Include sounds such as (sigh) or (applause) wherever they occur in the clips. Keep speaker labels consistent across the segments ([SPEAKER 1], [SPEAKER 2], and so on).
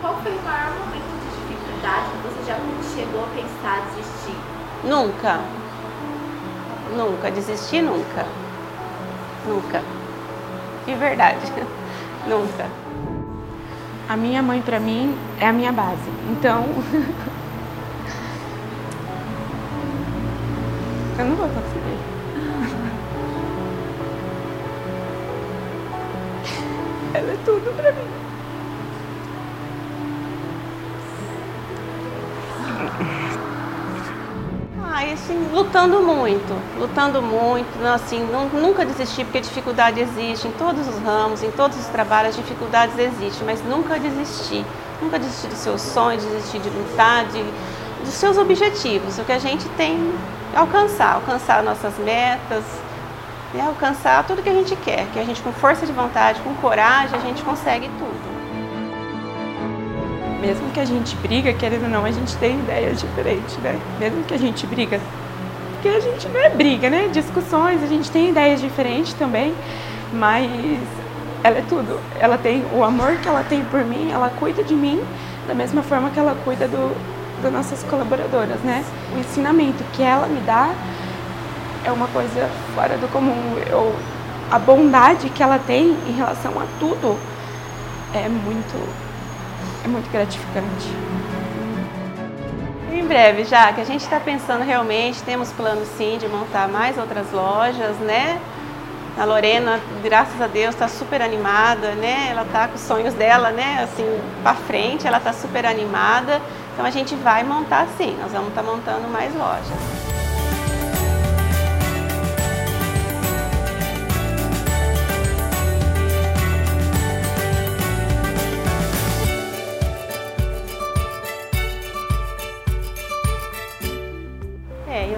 [SPEAKER 1] Qual foi o maior momento de dificuldade que você já chegou a pensar desistir?
[SPEAKER 2] Nunca. Nunca. Desistir nunca. Nunca. De verdade. (laughs) nunca.
[SPEAKER 3] A minha mãe, para mim, é a minha base. Então. (laughs) eu não vou conseguir. (laughs) Ela é tudo pra mim.
[SPEAKER 2] Assim, lutando muito, lutando muito, assim, não, nunca desistir, porque dificuldade existe em todos os ramos, em todos os trabalhos, dificuldades existem, mas nunca desistir, nunca desistir dos seus sonhos, desistir de lutar, de, dos seus objetivos, o que a gente tem alcançar, alcançar nossas metas, né, alcançar tudo que a gente quer, que a gente com força de vontade, com coragem, a gente consegue tudo
[SPEAKER 3] mesmo que a gente briga, querendo ou não, a gente tem ideias diferentes, né? Mesmo que a gente briga, porque a gente não é briga, né? Discussões, a gente tem ideias diferentes também, mas ela é tudo. Ela tem o amor que ela tem por mim, ela cuida de mim da mesma forma que ela cuida do, das nossas colaboradoras, né? O ensinamento que ela me dá é uma coisa fora do comum. Eu, a bondade que ela tem em relação a tudo é muito é muito gratificante.
[SPEAKER 2] Em breve, já que a gente está pensando realmente, temos plano sim de montar mais outras lojas, né? A Lorena, graças a Deus, está super animada, né? Ela está com os sonhos dela, né? Assim, para frente, ela está super animada. Então a gente vai montar sim, nós vamos estar tá montando mais lojas.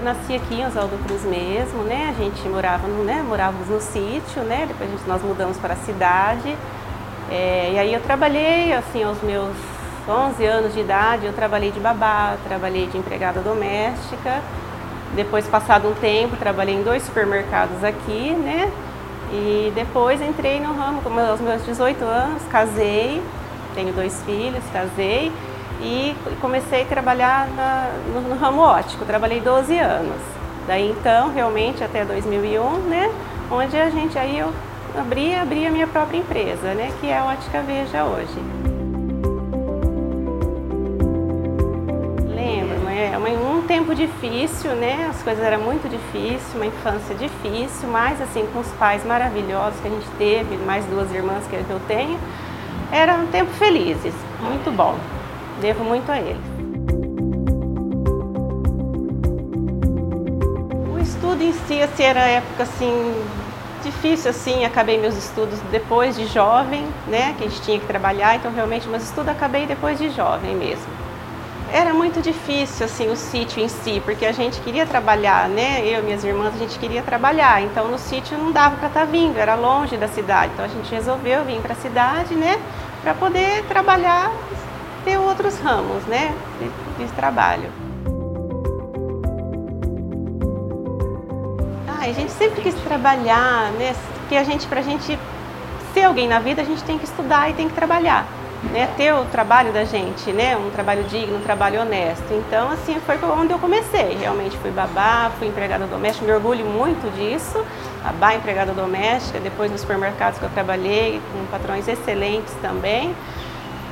[SPEAKER 2] Nasci aqui em Oswaldo Cruz mesmo, né? A gente morava no, né? Morávamos no sítio, né? Depois gente, nós mudamos para a cidade. É, e aí eu trabalhei, assim, aos meus 11 anos de idade, eu trabalhei de babá, trabalhei de empregada doméstica. Depois, passado um tempo, trabalhei em dois supermercados aqui, né? E depois entrei no ramo, aos meus 18 anos, casei, tenho dois filhos, casei e comecei a trabalhar na, no, no, ramo óptico. Trabalhei 12 anos. Daí então, realmente até 2001, né, onde a gente aí eu abri, abri a minha própria empresa, né, que é a Ótica Veja hoje. Lembro, né, um tempo difícil, né, as coisas eram muito difíceis, uma infância difícil, mas assim com os pais maravilhosos que a gente teve, mais duas irmãs que eu tenho, era um tempo felizes, muito bom. Devo muito a ele. O estudo em si, assim, era época assim difícil assim, acabei meus estudos depois de jovem, né, que a gente tinha que trabalhar, então realmente meus estudos acabei depois de jovem mesmo. Era muito difícil assim o sítio em si, porque a gente queria trabalhar, né? Eu e minhas irmãs a gente queria trabalhar, então no sítio não dava para estar tá vindo, era longe da cidade. Então a gente resolveu vir para a cidade, né, para poder trabalhar ter outros ramos né, de, de trabalho. Ah, a gente sempre quis trabalhar, né? Porque a gente, para a gente ser alguém na vida, a gente tem que estudar e tem que trabalhar. Né, ter o trabalho da gente, né, um trabalho digno, um trabalho honesto. Então, assim, foi onde eu comecei. Realmente fui babá, fui empregada doméstica, me orgulho muito disso. Babá, empregada doméstica, depois nos supermercados que eu trabalhei, com patrões excelentes também.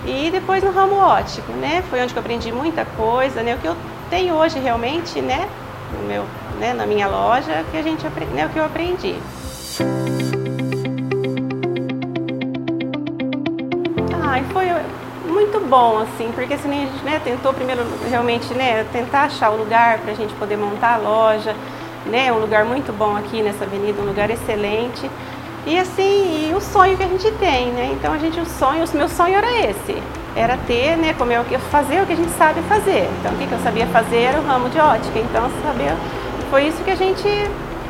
[SPEAKER 2] E depois no ramo ótico, né? Foi onde eu aprendi muita coisa, né? O que eu tenho hoje realmente, né? No meu, né? Na minha loja, que a gente né? O que eu aprendi. E foi muito bom, assim, porque assim, a gente né, tentou primeiro realmente, né? Tentar achar o lugar para a gente poder montar a loja, né? Um lugar muito bom aqui nessa avenida, um lugar excelente. E assim, e o sonho que a gente tem, né? Então a gente, o sonho, o meu sonho era esse. Era ter, né, como que fazer o que a gente sabe fazer. Então o que, eu sabia fazer era o ramo de ótica. Então saber, foi isso que a gente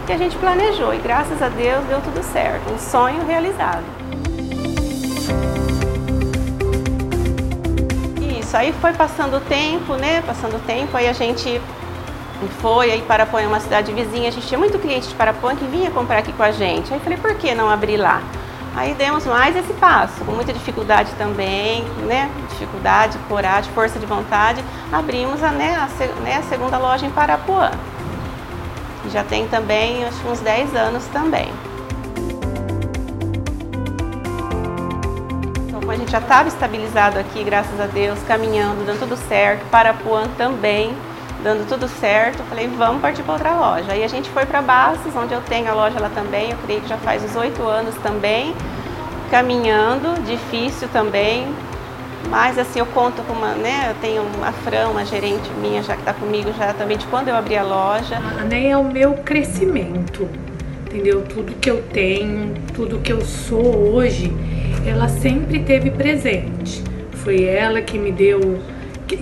[SPEAKER 2] que a gente planejou e graças a Deus deu tudo certo, um sonho realizado. Isso, aí foi passando o tempo, né? Passando o tempo, aí a gente foi, aí Paraponha é uma cidade vizinha, a gente tinha muito cliente de Paraponha que vinha comprar aqui com a gente. Aí falei, por que não abrir lá? Aí demos mais esse passo, com muita dificuldade também, né? Dificuldade, coragem, força de vontade, abrimos a, né, a, né, a segunda loja em Parapuã. Já tem também, acho uns 10 anos também. Então, a gente já estava estabilizado aqui, graças a Deus, caminhando, dando tudo certo. Parapuã também, dando tudo certo. Falei, vamos partir para outra loja. Aí a gente foi para Baços, onde eu tenho a loja lá também. Eu creio que já faz uns oito anos também, caminhando, difícil também. Mas assim, eu conto com uma, né? Eu tenho uma Fran, uma gerente minha já que está comigo já também de quando eu abri a loja.
[SPEAKER 4] A NEA é o meu crescimento, entendeu? Tudo que eu tenho, tudo que eu sou hoje, ela sempre teve presente. Foi ela que me deu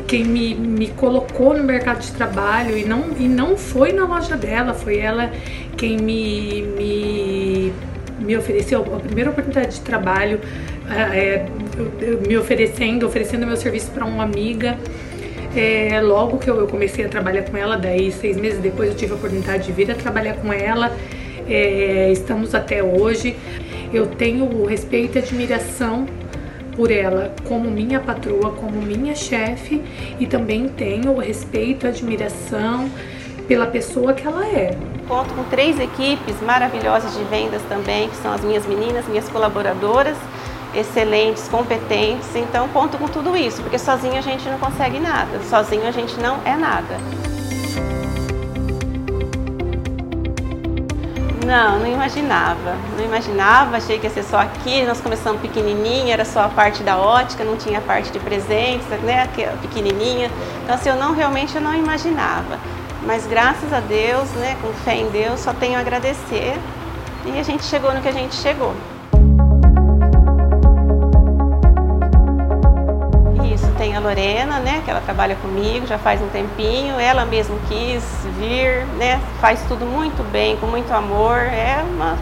[SPEAKER 4] quem me, me colocou no mercado de trabalho e não, e não foi na loja dela, foi ela quem me, me, me ofereceu a primeira oportunidade de trabalho, é, me oferecendo, oferecendo meu serviço para uma amiga. É, logo que eu, eu, comecei a trabalhar com ela, daí seis meses depois eu tive a oportunidade de vir a trabalhar com ela. É, estamos até hoje. Eu tenho respeito e admiração por ela como minha patroa, como minha chefe e também tenho respeito admiração pela pessoa que ela é.
[SPEAKER 2] Conto com três equipes maravilhosas de vendas também, que são as minhas meninas, minhas colaboradoras, excelentes, competentes. Então conto com tudo isso, porque sozinho a gente não consegue nada, sozinho a gente não é nada. Não, não imaginava. Não imaginava, achei que ia ser só aqui. Nós começamos pequenininha, era só a parte da ótica, não tinha a parte de presentes, né, pequenininha. Então, assim, eu não realmente eu não imaginava. Mas graças a Deus, né, com fé em Deus, só tenho a agradecer. E a gente chegou no que a gente chegou. A Lorena, né, que ela trabalha comigo já faz um tempinho, ela mesmo quis vir, né, faz tudo muito bem, com muito amor, é uma,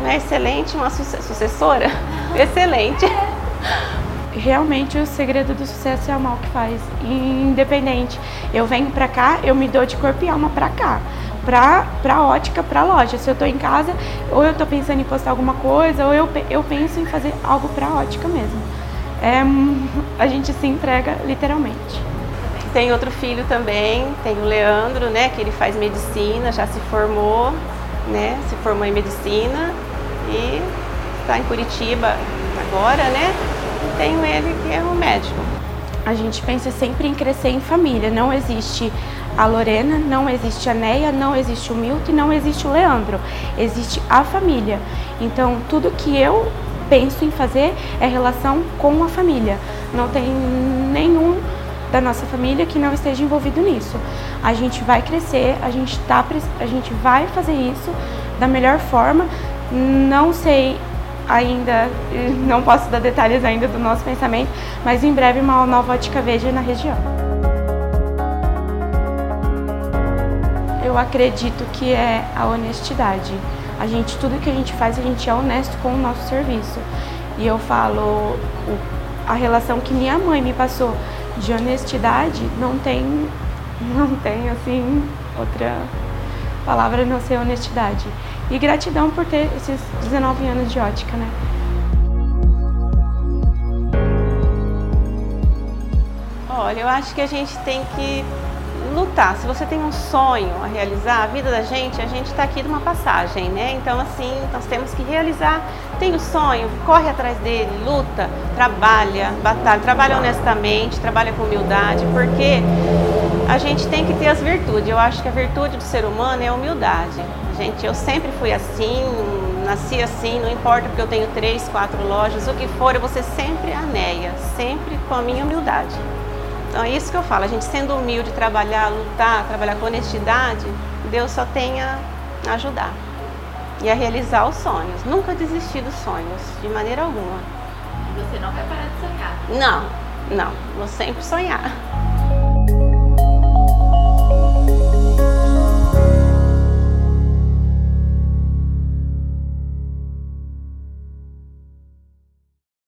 [SPEAKER 2] uma excelente, uma sucessora, (laughs) excelente.
[SPEAKER 3] Realmente o segredo do sucesso é o que faz, independente. Eu venho pra cá, eu me dou de corpo e alma pra cá pra, pra ótica, pra loja. Se eu tô em casa, ou eu tô pensando em postar alguma coisa, ou eu, eu penso em fazer algo pra ótica mesmo é, a gente se entrega literalmente.
[SPEAKER 2] Tem outro filho também, tem o Leandro, né, que ele faz medicina, já se formou, né, se formou em medicina e está em Curitiba agora, né? E tenho ele que é um médico.
[SPEAKER 3] A gente pensa sempre em crescer em família, não existe a Lorena, não existe a Neia, não existe o Milton, não existe o Leandro, existe a família. Então, tudo que eu penso em fazer é relação com a família. Não tem nenhum da nossa família que não esteja envolvido nisso. A gente vai crescer, a gente tá, a gente vai fazer isso da melhor forma. Não sei ainda, (laughs) não posso dar detalhes ainda do nosso pensamento, mas em breve uma nova ótica veja na região. Eu acredito que é a honestidade. A gente, tudo que a gente faz, a gente é honesto com o nosso serviço. E eu falo, a relação que minha mãe me passou de honestidade não tem, (laughs) não tem assim, outra palavra não ser honestidade. E gratidão por ter esses 19 anos de ótica, né?
[SPEAKER 2] Olha, eu acho que a gente tem que lutar. Se você tem um sonho a realizar, a vida da gente, a gente está aqui de uma passagem, né? Então, assim, nós temos que realizar. Tem o sonho, corre atrás dele, luta, trabalha, batalha, trabalha honestamente, trabalha com humildade, porque a gente tem que ter as virtudes. Eu acho que a virtude do ser humano é a humildade. Gente, eu sempre fui assim, nasci assim, não importa porque eu tenho três, quatro lojas, o que for, eu vou ser sempre anéia, sempre com a minha humildade. Então é isso que eu falo, a gente sendo humilde, trabalhar, lutar, trabalhar com honestidade, Deus só tem a ajudar e a realizar os sonhos. Nunca desistir dos sonhos, de maneira alguma.
[SPEAKER 1] E você não vai parar de sonhar?
[SPEAKER 2] Não, não, vou sempre sonhar.